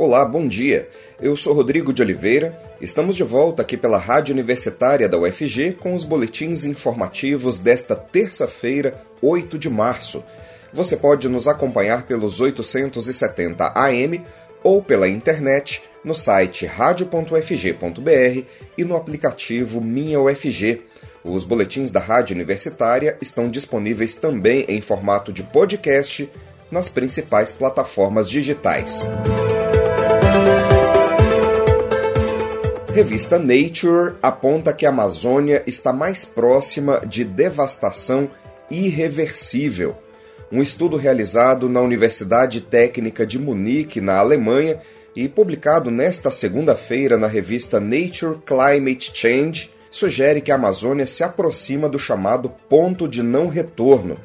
Olá, bom dia. Eu sou Rodrigo de Oliveira. Estamos de volta aqui pela Rádio Universitária da UFG com os boletins informativos desta terça-feira, 8 de março. Você pode nos acompanhar pelos 870 AM ou pela internet no site radio.ufg.br e no aplicativo Minha UFG. Os boletins da Rádio Universitária estão disponíveis também em formato de podcast nas principais plataformas digitais. Revista Nature aponta que a Amazônia está mais próxima de devastação irreversível. Um estudo realizado na Universidade Técnica de Munique, na Alemanha, e publicado nesta segunda-feira na revista Nature Climate Change, sugere que a Amazônia se aproxima do chamado ponto de não retorno.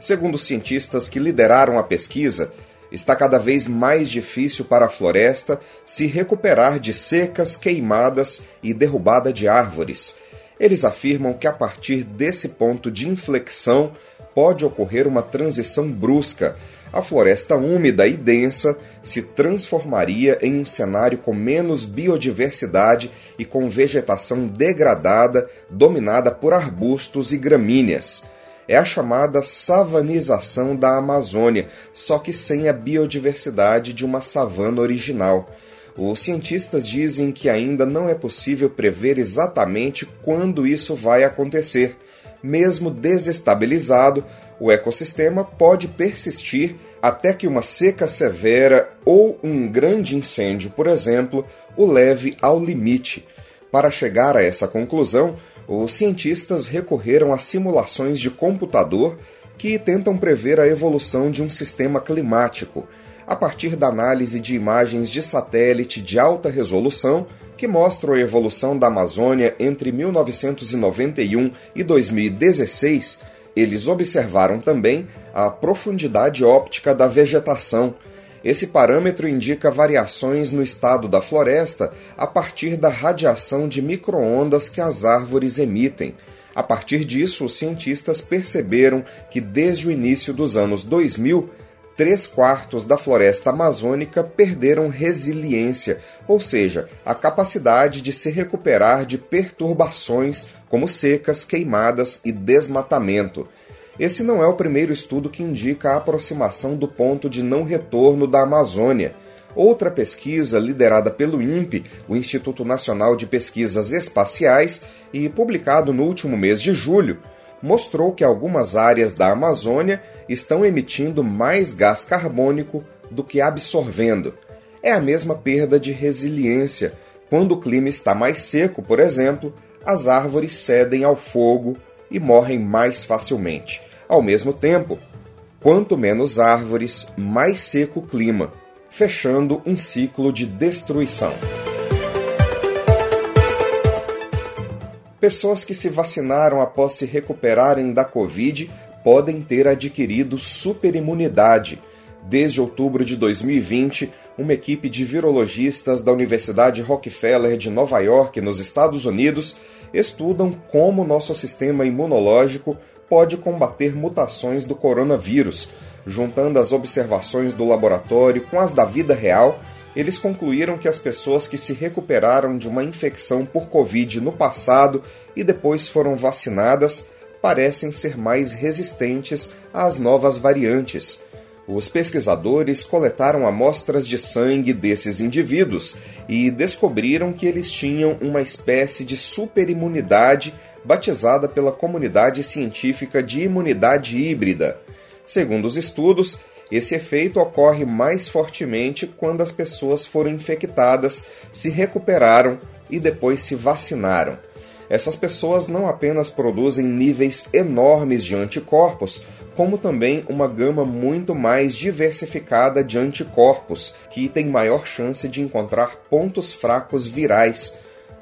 Segundo cientistas que lideraram a pesquisa, está cada vez mais difícil para a floresta se recuperar de secas, queimadas e derrubada de árvores. Eles afirmam que a partir desse ponto de inflexão pode ocorrer uma transição brusca. A floresta úmida e densa se transformaria em um cenário com menos biodiversidade e com vegetação degradada, dominada por arbustos e gramíneas é a chamada savanização da Amazônia, só que sem a biodiversidade de uma savana original. Os cientistas dizem que ainda não é possível prever exatamente quando isso vai acontecer. Mesmo desestabilizado, o ecossistema pode persistir até que uma seca severa ou um grande incêndio, por exemplo, o leve ao limite. Para chegar a essa conclusão, os cientistas recorreram a simulações de computador que tentam prever a evolução de um sistema climático, a partir da análise de imagens de satélite de alta resolução que mostram a evolução da Amazônia entre 1991 e 2016. Eles observaram também a profundidade óptica da vegetação esse parâmetro indica variações no estado da floresta a partir da radiação de microondas que as árvores emitem. A partir disso, os cientistas perceberam que desde o início dos anos 2000, três quartos da floresta amazônica perderam resiliência, ou seja, a capacidade de se recuperar de perturbações como secas, queimadas e desmatamento. Esse não é o primeiro estudo que indica a aproximação do ponto de não retorno da Amazônia. Outra pesquisa, liderada pelo INPE, o Instituto Nacional de Pesquisas Espaciais, e publicado no último mês de julho, mostrou que algumas áreas da Amazônia estão emitindo mais gás carbônico do que absorvendo. É a mesma perda de resiliência. Quando o clima está mais seco, por exemplo, as árvores cedem ao fogo e morrem mais facilmente. Ao mesmo tempo, quanto menos árvores, mais seco o clima, fechando um ciclo de destruição. Pessoas que se vacinaram após se recuperarem da Covid podem ter adquirido superimunidade. Desde outubro de 2020, uma equipe de virologistas da Universidade Rockefeller de Nova York, nos Estados Unidos, estudam como nosso sistema imunológico pode combater mutações do coronavírus. Juntando as observações do laboratório com as da vida real, eles concluíram que as pessoas que se recuperaram de uma infecção por Covid no passado e depois foram vacinadas parecem ser mais resistentes às novas variantes. Os pesquisadores coletaram amostras de sangue desses indivíduos e descobriram que eles tinham uma espécie de superimunidade batizada pela comunidade científica de imunidade híbrida. Segundo os estudos, esse efeito ocorre mais fortemente quando as pessoas foram infectadas, se recuperaram e depois se vacinaram. Essas pessoas não apenas produzem níveis enormes de anticorpos, como também uma gama muito mais diversificada de anticorpos, que tem maior chance de encontrar pontos fracos virais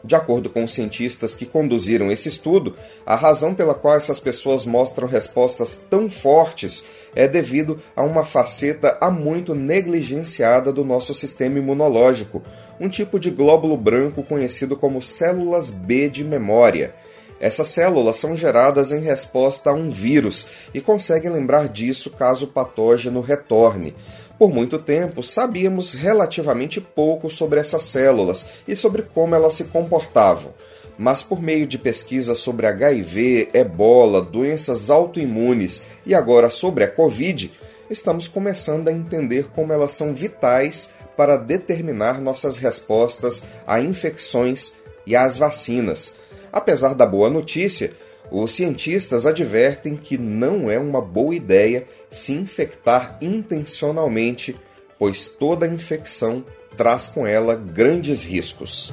de acordo com os cientistas que conduziram esse estudo, a razão pela qual essas pessoas mostram respostas tão fortes é devido a uma faceta há muito negligenciada do nosso sistema imunológico, um tipo de glóbulo branco conhecido como células B de memória. Essas células são geradas em resposta a um vírus e conseguem lembrar disso caso o patógeno retorne. Por muito tempo, sabíamos relativamente pouco sobre essas células e sobre como elas se comportavam. Mas por meio de pesquisas sobre HIV, ebola, doenças autoimunes e agora sobre a Covid, estamos começando a entender como elas são vitais para determinar nossas respostas a infecções e às vacinas. Apesar da boa notícia, os cientistas advertem que não é uma boa ideia se infectar intencionalmente, pois toda infecção traz com ela grandes riscos.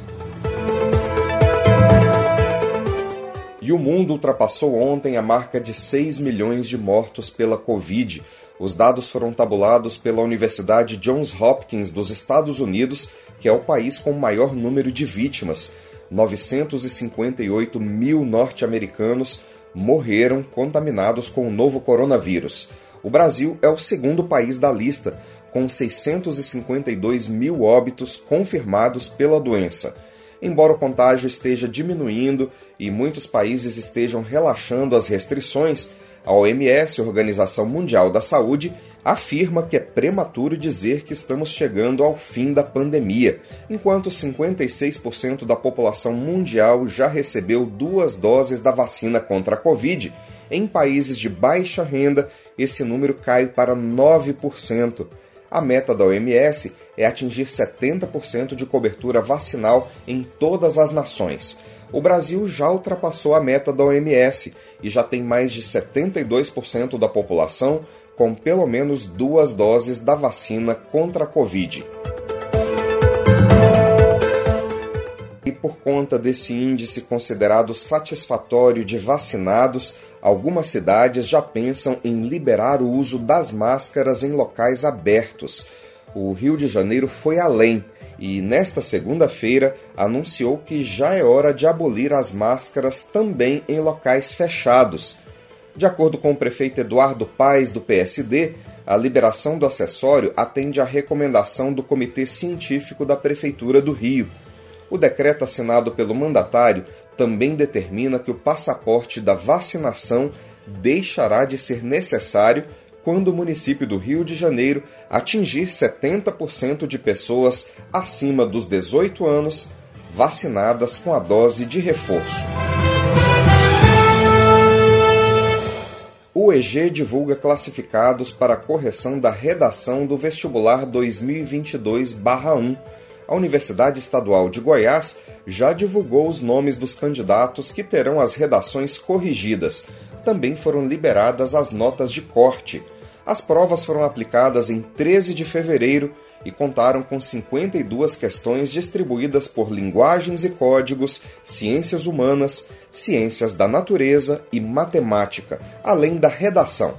E o mundo ultrapassou ontem a marca de 6 milhões de mortos pela Covid. Os dados foram tabulados pela Universidade Johns Hopkins dos Estados Unidos, que é o país com o maior número de vítimas. 958 mil norte-americanos morreram contaminados com o novo coronavírus. O Brasil é o segundo país da lista, com 652 mil óbitos confirmados pela doença. Embora o contágio esteja diminuindo e muitos países estejam relaxando as restrições, a OMS, Organização Mundial da Saúde, afirma que é prematuro dizer que estamos chegando ao fim da pandemia, enquanto 56% da população mundial já recebeu duas doses da vacina contra a Covid. Em países de baixa renda, esse número cai para 9%. A meta da OMS é atingir 70% de cobertura vacinal em todas as nações. O Brasil já ultrapassou a meta da OMS e já tem mais de 72% da população com pelo menos duas doses da vacina contra a Covid. E por conta desse índice considerado satisfatório de vacinados, algumas cidades já pensam em liberar o uso das máscaras em locais abertos. O Rio de Janeiro foi além e, nesta segunda-feira, anunciou que já é hora de abolir as máscaras também em locais fechados de acordo com o prefeito Eduardo Paes, do PSD, a liberação do acessório atende à recomendação do Comitê Científico da Prefeitura do Rio. O decreto assinado pelo mandatário também determina que o passaporte da vacinação deixará de ser necessário quando o município do Rio de Janeiro atingir 70% de pessoas acima dos 18 anos vacinadas com a dose de reforço. O EG divulga classificados para correção da redação do vestibular 2022-1. A Universidade Estadual de Goiás já divulgou os nomes dos candidatos que terão as redações corrigidas. Também foram liberadas as notas de corte. As provas foram aplicadas em 13 de fevereiro e contaram com 52 questões distribuídas por linguagens e códigos, ciências humanas, ciências da natureza e matemática, além da redação.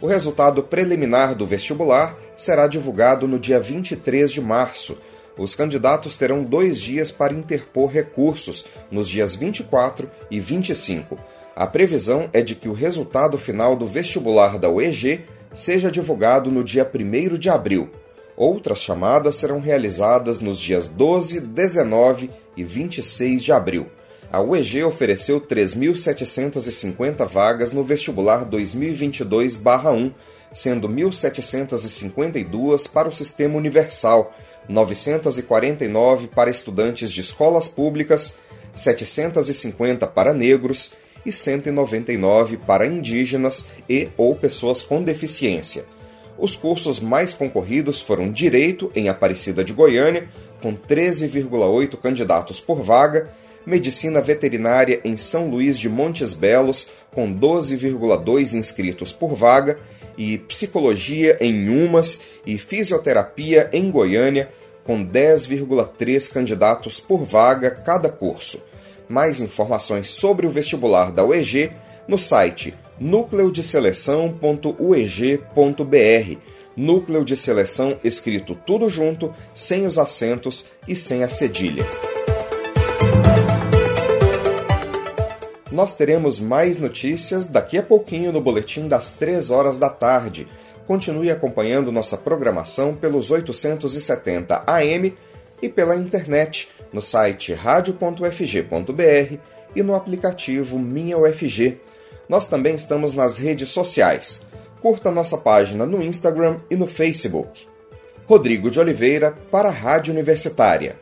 O resultado preliminar do vestibular será divulgado no dia 23 de março. Os candidatos terão dois dias para interpor recursos, nos dias 24 e 25. A previsão é de que o resultado final do vestibular da UEG seja divulgado no dia 1 de abril. Outras chamadas serão realizadas nos dias 12, 19 e 26 de abril. A UEG ofereceu 3.750 vagas no vestibular 2022-1, sendo 1.752 para o Sistema Universal, 949 para estudantes de escolas públicas, 750 para negros e 199 para indígenas e ou pessoas com deficiência. Os cursos mais concorridos foram Direito, em Aparecida de Goiânia, com 13,8 candidatos por vaga, Medicina Veterinária em São Luís de Montes Belos, com 12,2 inscritos por vaga, e Psicologia em Umas e Fisioterapia em Goiânia, com 10,3 candidatos por vaga cada curso. Mais informações sobre o vestibular da UEG no site núcleodeseleção.ueg.br. Núcleo de seleção escrito tudo junto, sem os acentos e sem a cedilha. Nós teremos mais notícias daqui a pouquinho no boletim das 3 horas da tarde. Continue acompanhando nossa programação pelos 870 AM e pela internet no site radio.fg.br e no aplicativo Minha UFG. Nós também estamos nas redes sociais. Curta nossa página no Instagram e no Facebook. Rodrigo de Oliveira, para a Rádio Universitária.